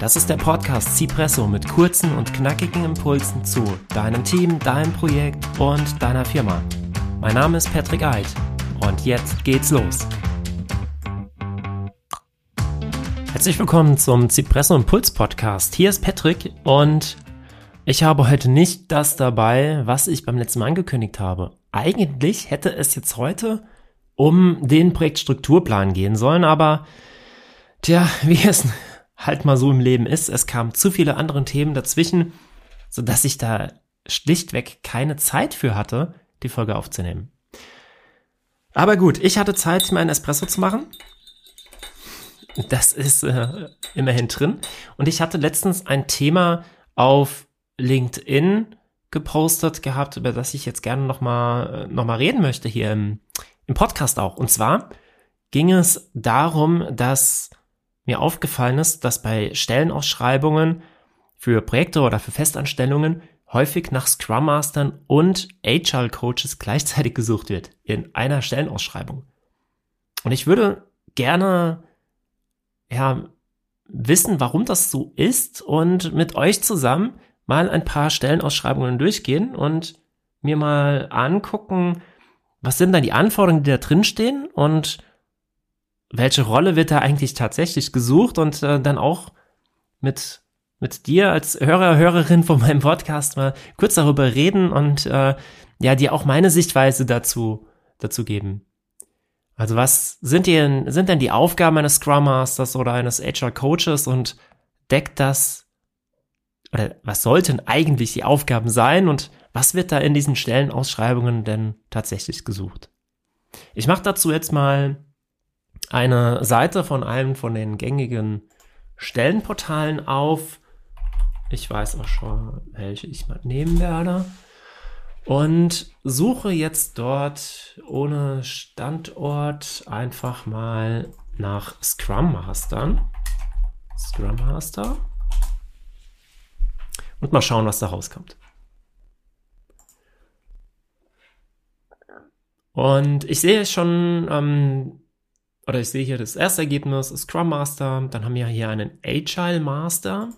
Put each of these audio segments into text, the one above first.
Das ist der Podcast Cipresso mit kurzen und knackigen Impulsen zu deinem Team, deinem Projekt und deiner Firma. Mein Name ist Patrick Eid und jetzt geht's los. Herzlich willkommen zum Cipresso Impuls Podcast. Hier ist Patrick und ich habe heute nicht das dabei, was ich beim letzten Mal angekündigt habe. Eigentlich hätte es jetzt heute um den Projektstrukturplan gehen sollen, aber tja, wie es halt mal so im Leben ist, es kamen zu viele andere Themen dazwischen, sodass ich da schlichtweg keine Zeit für hatte, die Folge aufzunehmen. Aber gut, ich hatte Zeit, mir einen Espresso zu machen. Das ist äh, immerhin drin. Und ich hatte letztens ein Thema auf LinkedIn gepostet gehabt, über das ich jetzt gerne nochmal noch mal reden möchte hier im, im Podcast auch. Und zwar ging es darum, dass mir aufgefallen ist, dass bei Stellenausschreibungen für Projekte oder für Festanstellungen häufig nach Scrum Mastern und Agile Coaches gleichzeitig gesucht wird in einer Stellenausschreibung. Und ich würde gerne ja wissen, warum das so ist und mit euch zusammen mal ein paar Stellenausschreibungen durchgehen und mir mal angucken, was sind dann die Anforderungen, die da drin stehen und welche Rolle wird da eigentlich tatsächlich gesucht und äh, dann auch mit mit dir als Hörer, Hörerin von meinem Podcast mal kurz darüber reden und äh, ja, dir auch meine Sichtweise dazu, dazu geben. Also was sind denn, sind denn die Aufgaben eines Scrum Masters oder eines HR Coaches und deckt das oder was sollten eigentlich die Aufgaben sein und was wird da in diesen Stellenausschreibungen denn tatsächlich gesucht? Ich mache dazu jetzt mal eine Seite von einem von den gängigen Stellenportalen auf. Ich weiß auch schon, welche ich mal nehmen werde. Und suche jetzt dort ohne Standort einfach mal nach Scrum Mastern. Scrum Master und mal schauen, was da rauskommt. Und ich sehe schon, ähm, oder ich sehe hier das erste Ergebnis, Scrum Master, dann haben wir hier einen Agile Master.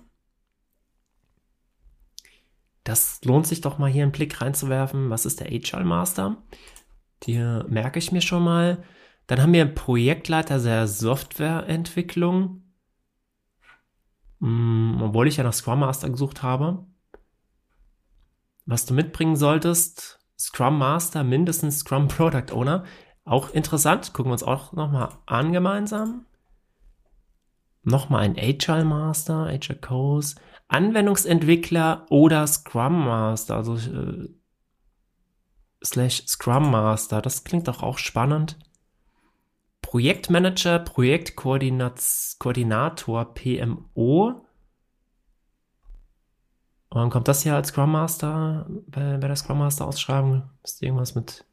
Das lohnt sich doch mal hier einen Blick reinzuwerfen. Was ist der Agile Master? Die merke ich mir schon mal. Dann haben wir Projektleiter der Softwareentwicklung. Mm, obwohl ich ja nach Scrum Master gesucht habe. Was du mitbringen solltest, Scrum Master, mindestens Scrum Product Owner. Auch interessant, gucken wir uns auch nochmal an gemeinsam. Nochmal ein Agile Master, Agile Coach, Anwendungsentwickler oder Scrum Master, also äh, slash Scrum Master. Das klingt doch auch spannend. Projektmanager, Projektkoordinator, PMO. Und kommt das hier als Scrum Master bei, bei der Scrum Master Ausschreibung. Ist irgendwas mit,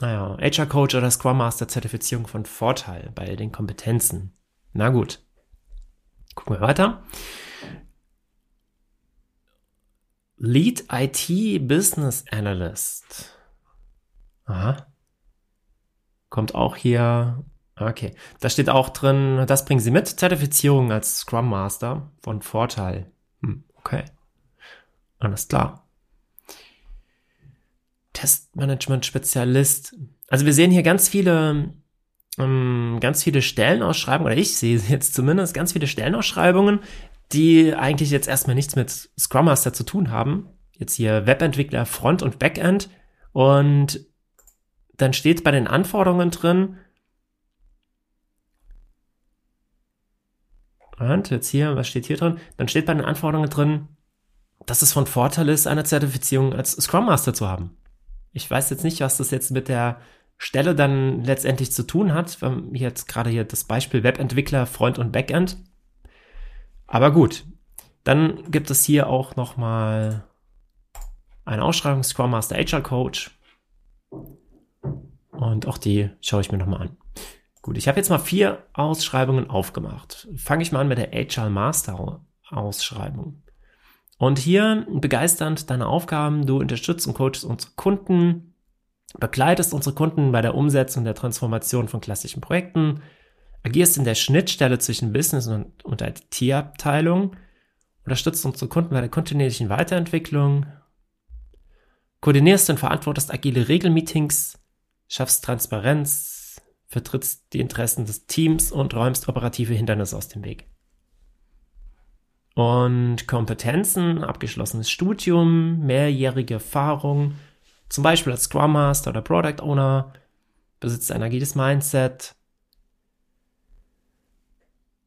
naja, HR Coach oder Scrum Master Zertifizierung von Vorteil bei den Kompetenzen. Na gut. Gucken wir weiter. Lead IT Business Analyst. Aha. Kommt auch hier. Okay. Da steht auch drin, das bringen Sie mit. Zertifizierung als Scrum Master von Vorteil. Hm, okay. Alles klar. Testmanagement-Spezialist. Also wir sehen hier ganz viele, ähm, ganz viele Stellenausschreibungen, oder ich sehe jetzt zumindest ganz viele Stellenausschreibungen, die eigentlich jetzt erstmal nichts mit Scrum Master zu tun haben. Jetzt hier Webentwickler Front und Backend. Und dann steht bei den Anforderungen drin, und jetzt hier, was steht hier drin? Dann steht bei den Anforderungen drin, dass es von Vorteil ist, eine Zertifizierung als Scrum Master zu haben. Ich weiß jetzt nicht, was das jetzt mit der Stelle dann letztendlich zu tun hat. Haben jetzt gerade hier das Beispiel Webentwickler, Front und Backend. Aber gut, dann gibt es hier auch nochmal eine Ausschreibung Scrum Master HR Coach. Und auch die schaue ich mir nochmal an. Gut, ich habe jetzt mal vier Ausschreibungen aufgemacht. Fange ich mal an mit der HR Master Ausschreibung. Und hier begeisternd deine Aufgaben. Du unterstützt und coachst unsere Kunden, begleitest unsere Kunden bei der Umsetzung der Transformation von klassischen Projekten, agierst in der Schnittstelle zwischen Business und, und IT-Abteilung, unterstützt unsere Kunden bei der kontinuierlichen Weiterentwicklung, koordinierst und verantwortest agile Regelmeetings, schaffst Transparenz, vertrittst die Interessen des Teams und räumst operative Hindernisse aus dem Weg. Und Kompetenzen, abgeschlossenes Studium, mehrjährige Erfahrung, zum Beispiel als Scrum Master oder Product Owner, besitzt ein agiles Mindset,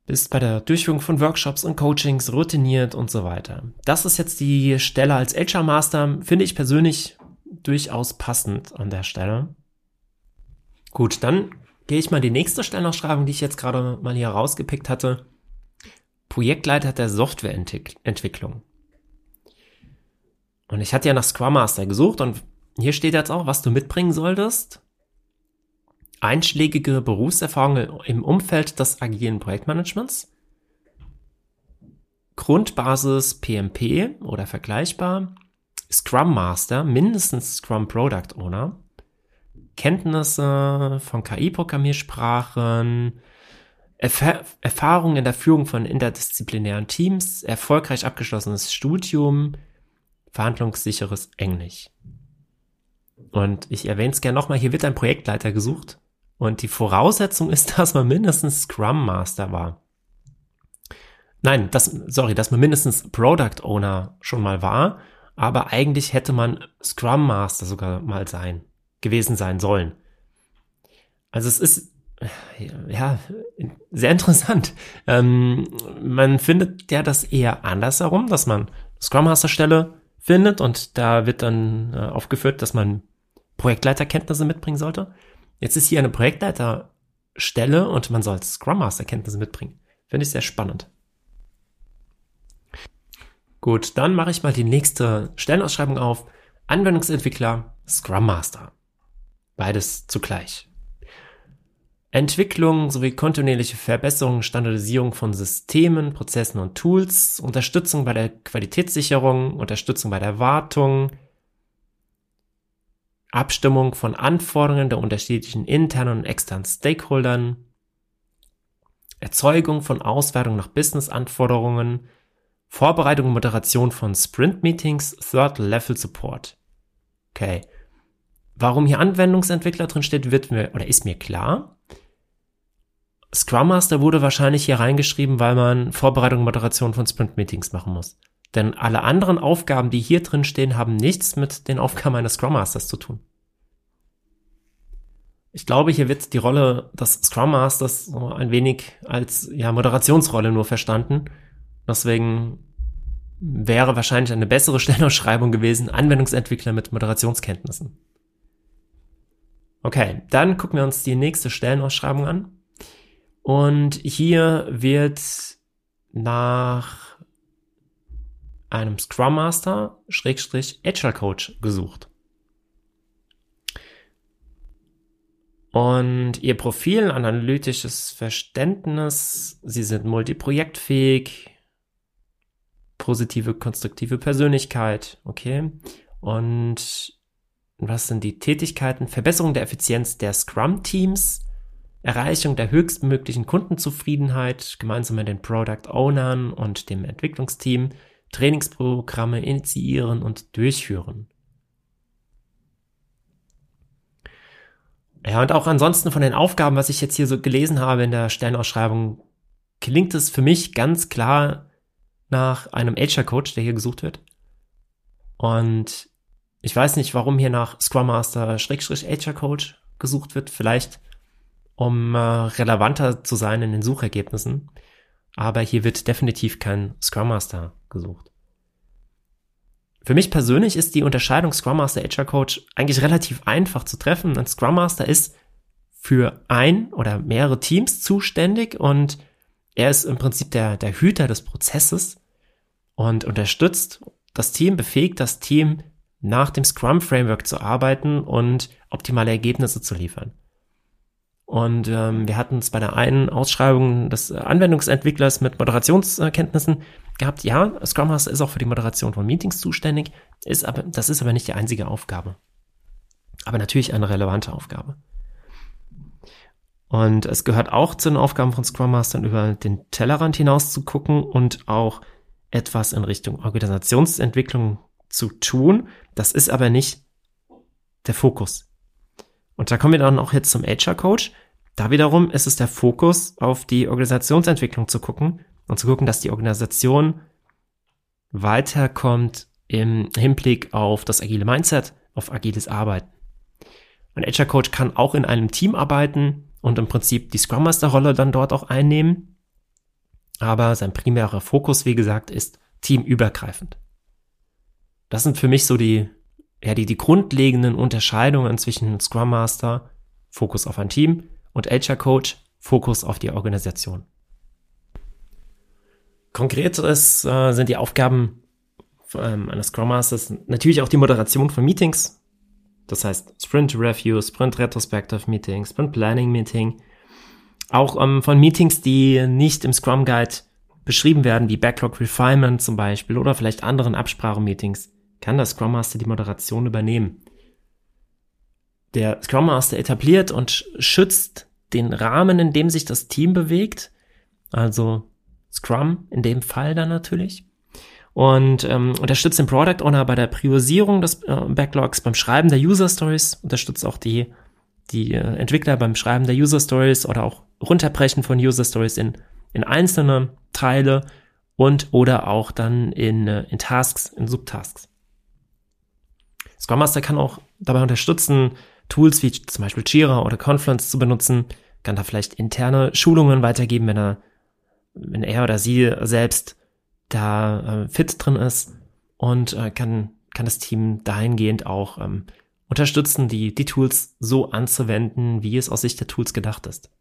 bist bei der Durchführung von Workshops und Coachings routiniert und so weiter. Das ist jetzt die Stelle als HR Master, finde ich persönlich durchaus passend an der Stelle. Gut, dann gehe ich mal die nächste Stellenausschreibung, die ich jetzt gerade mal hier rausgepickt hatte. Projektleiter der Softwareentwicklung. Und ich hatte ja nach Scrum Master gesucht und hier steht jetzt auch, was du mitbringen solltest. Einschlägige Berufserfahrung im Umfeld des agilen Projektmanagements, Grundbasis PMP oder vergleichbar, Scrum Master, mindestens Scrum Product Owner, Kenntnisse von KI-Programmiersprachen, Erf Erfahrung in der Führung von interdisziplinären Teams, erfolgreich abgeschlossenes Studium, verhandlungssicheres Englisch. Und ich erwähne es gerne nochmal, hier wird ein Projektleiter gesucht. Und die Voraussetzung ist, dass man mindestens Scrum Master war. Nein, das, sorry, dass man mindestens Product Owner schon mal war, aber eigentlich hätte man Scrum Master sogar mal sein, gewesen sein sollen. Also es ist, ja, sehr interessant. Ähm, man findet ja das eher andersherum, dass man Scrum Master Stelle findet und da wird dann äh, aufgeführt, dass man Projektleiterkenntnisse mitbringen sollte. Jetzt ist hier eine Projektleiterstelle und man soll Scrum Master Kenntnisse mitbringen. Finde ich sehr spannend. Gut, dann mache ich mal die nächste Stellenausschreibung auf. Anwendungsentwickler, Scrum Master. Beides zugleich. Entwicklung sowie kontinuierliche Verbesserung, Standardisierung von Systemen, Prozessen und Tools, Unterstützung bei der Qualitätssicherung, Unterstützung bei der Wartung, Abstimmung von Anforderungen der unterschiedlichen internen und externen Stakeholdern, Erzeugung von Auswertung nach Business-Anforderungen, Vorbereitung und Moderation von Sprint-Meetings, Third-Level-Support. Okay. Warum hier Anwendungsentwickler drin steht, wird mir, oder ist mir klar. Scrum Master wurde wahrscheinlich hier reingeschrieben, weil man Vorbereitung und Moderation von Sprint-Meetings machen muss. Denn alle anderen Aufgaben, die hier drin stehen, haben nichts mit den Aufgaben eines Scrum Masters zu tun. Ich glaube, hier wird die Rolle des Scrum Masters so ein wenig als ja, Moderationsrolle nur verstanden. Deswegen wäre wahrscheinlich eine bessere Stellenausschreibung gewesen, Anwendungsentwickler mit Moderationskenntnissen. Okay, dann gucken wir uns die nächste Stellenausschreibung an. Und hier wird nach einem Scrum Master, Schrägstrich Agile Coach gesucht. Und ihr Profil, analytisches Verständnis, sie sind multiprojektfähig, positive, konstruktive Persönlichkeit, okay. Und was sind die Tätigkeiten? Verbesserung der Effizienz der Scrum-Teams, Erreichung der höchstmöglichen Kundenzufriedenheit gemeinsam mit den Product Ownern und dem Entwicklungsteam, Trainingsprogramme initiieren und durchführen. Ja, und auch ansonsten von den Aufgaben, was ich jetzt hier so gelesen habe in der Stellenausschreibung, klingt es für mich ganz klar nach einem HR-Coach, der hier gesucht wird. Und ich weiß nicht, warum hier nach Scrum Master Schrägstrich HR-Coach gesucht wird. Vielleicht, um äh, relevanter zu sein in den Suchergebnissen. Aber hier wird definitiv kein Scrum Master gesucht. Für mich persönlich ist die Unterscheidung Scrum Master HR Coach eigentlich relativ einfach zu treffen. Ein Scrum Master ist für ein oder mehrere Teams zuständig und er ist im Prinzip der, der Hüter des Prozesses und unterstützt das Team, befähigt das Team, nach dem Scrum Framework zu arbeiten und optimale Ergebnisse zu liefern. Und ähm, wir hatten es bei der einen Ausschreibung des Anwendungsentwicklers mit Moderationskenntnissen gehabt. Ja, Scrum Master ist auch für die Moderation von Meetings zuständig, ist aber, das ist aber nicht die einzige Aufgabe. Aber natürlich eine relevante Aufgabe. Und es gehört auch zu den Aufgaben von Scrum Mastern, über den Tellerrand hinaus zu gucken und auch etwas in Richtung Organisationsentwicklung zu tun. Das ist aber nicht der Fokus. Und da kommen wir dann auch jetzt zum HR Coach. Da wiederum ist es der Fokus, auf die Organisationsentwicklung zu gucken und zu gucken, dass die Organisation weiterkommt im Hinblick auf das agile Mindset, auf agiles Arbeiten. Ein HR Coach kann auch in einem Team arbeiten, und im Prinzip die Scrum Master Rolle dann dort auch einnehmen. Aber sein primärer Fokus, wie gesagt, ist teamübergreifend. Das sind für mich so die, ja, die, die grundlegenden Unterscheidungen zwischen Scrum Master, Fokus auf ein Team und HR Coach, Fokus auf die Organisation. Konkret äh, sind die Aufgaben ähm, eines Scrum Masters natürlich auch die Moderation von Meetings, das heißt Sprint Review, Sprint Retrospective Meeting, Sprint Planning Meeting. Auch ähm, von Meetings, die nicht im Scrum Guide beschrieben werden, wie Backlog Refinement zum Beispiel oder vielleicht anderen Absprachemeetings, kann der Scrum Master die Moderation übernehmen. Der Scrum Master etabliert und schützt den Rahmen, in dem sich das Team bewegt. Also Scrum in dem Fall dann natürlich und ähm, unterstützt den Product Owner bei der Priorisierung des äh, Backlogs, beim Schreiben der User Stories, unterstützt auch die, die äh, Entwickler beim Schreiben der User Stories oder auch runterbrechen von User Stories in, in einzelne Teile und oder auch dann in, äh, in Tasks, in Subtasks. Scrum Master kann auch dabei unterstützen, Tools wie zum Beispiel Jira oder Confluence zu benutzen, kann da vielleicht interne Schulungen weitergeben, wenn er, wenn er oder sie selbst da äh, fit drin ist und äh, kann, kann das Team dahingehend auch ähm, unterstützen, die, die Tools so anzuwenden, wie es aus Sicht der Tools gedacht ist.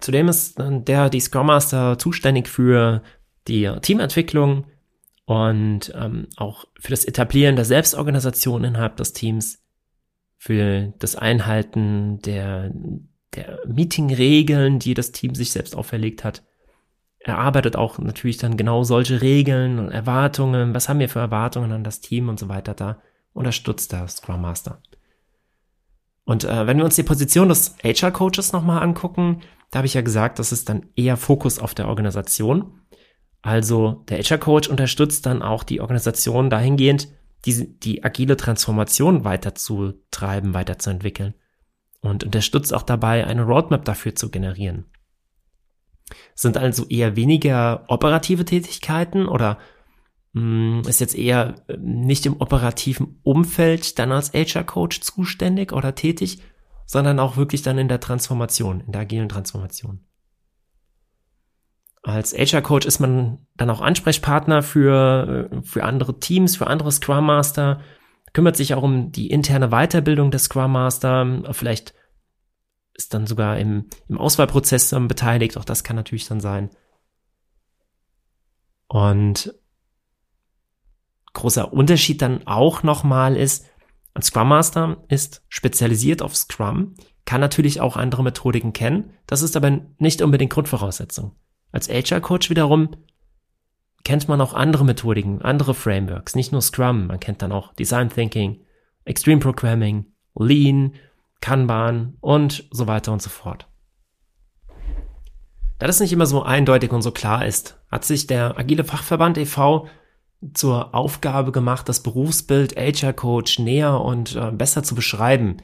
Zudem ist der, die Scrum Master zuständig für die Teamentwicklung und ähm, auch für das Etablieren der Selbstorganisation innerhalb des Teams, für das Einhalten der, der Meeting-Regeln, die das Team sich selbst auferlegt hat erarbeitet auch natürlich dann genau solche Regeln und Erwartungen. Was haben wir für Erwartungen an das Team und so weiter da? Unterstützt der Scrum Master. Und äh, wenn wir uns die Position des HR Coaches nochmal angucken, da habe ich ja gesagt, das ist dann eher Fokus auf der Organisation. Also der HR Coach unterstützt dann auch die Organisation dahingehend, die, die agile Transformation weiterzutreiben, weiterzuentwickeln und unterstützt auch dabei, eine Roadmap dafür zu generieren. Sind also eher weniger operative Tätigkeiten oder mh, hm, ist jetzt eher äh, nicht im operativen Umfeld dann als HR-Coach zuständig oder tätig, sondern auch wirklich dann in der Transformation, in der agilen Transformation. Als HR-Coach ist man dann auch Ansprechpartner für, äh, für andere Teams, für andere Scrum Master, kümmert sich auch um die interne Weiterbildung des Scrum Master, vielleicht ist dann sogar im, im Auswahlprozess beteiligt. Auch das kann natürlich dann sein. Und großer Unterschied dann auch nochmal ist, ein Scrum Master ist spezialisiert auf Scrum, kann natürlich auch andere Methodiken kennen. Das ist aber nicht unbedingt Grundvoraussetzung. Als HR Coach wiederum kennt man auch andere Methodiken, andere Frameworks, nicht nur Scrum. Man kennt dann auch Design Thinking, Extreme Programming, Lean Kanban und so weiter und so fort. Da das nicht immer so eindeutig und so klar ist, hat sich der Agile Fachverband e.V. zur Aufgabe gemacht, das Berufsbild HR Coach näher und äh, besser zu beschreiben.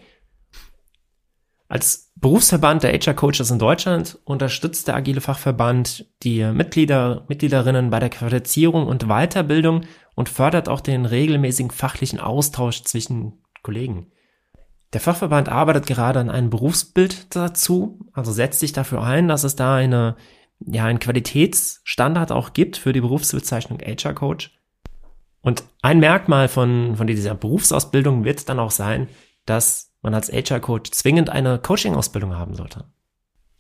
Als Berufsverband der HR Coaches in Deutschland unterstützt der Agile Fachverband die Mitglieder, Mitgliederinnen bei der Qualifizierung und Weiterbildung und fördert auch den regelmäßigen fachlichen Austausch zwischen Kollegen. Der Fachverband arbeitet gerade an einem Berufsbild dazu, also setzt sich dafür ein, dass es da eine, ja, einen Qualitätsstandard auch gibt für die Berufsbezeichnung HR Coach. Und ein Merkmal von, von dieser Berufsausbildung wird dann auch sein, dass man als HR Coach zwingend eine Coaching-Ausbildung haben sollte.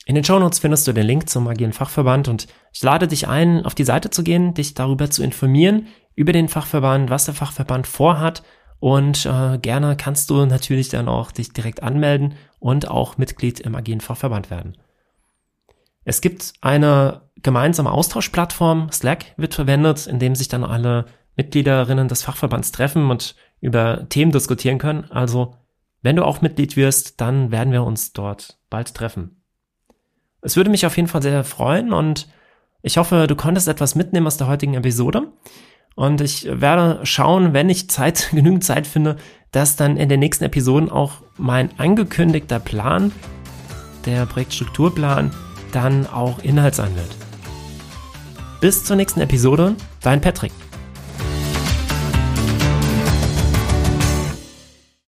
In den Show Notes findest du den Link zum agilen Fachverband und ich lade dich ein, auf die Seite zu gehen, dich darüber zu informieren, über den Fachverband, was der Fachverband vorhat und äh, gerne kannst du natürlich dann auch dich direkt anmelden und auch Mitglied im agilen Fachverband werden. Es gibt eine gemeinsame Austauschplattform, Slack wird verwendet, in dem sich dann alle Mitgliederinnen des Fachverbands treffen und über Themen diskutieren können. Also, wenn du auch Mitglied wirst, dann werden wir uns dort bald treffen. Es würde mich auf jeden Fall sehr freuen und ich hoffe, du konntest etwas mitnehmen aus der heutigen Episode. Und ich werde schauen, wenn ich Zeit, genügend Zeit finde, dass dann in den nächsten Episoden auch mein angekündigter Plan, der Projektstrukturplan, dann auch Inhalt sein wird. Bis zur nächsten Episode, dein Patrick.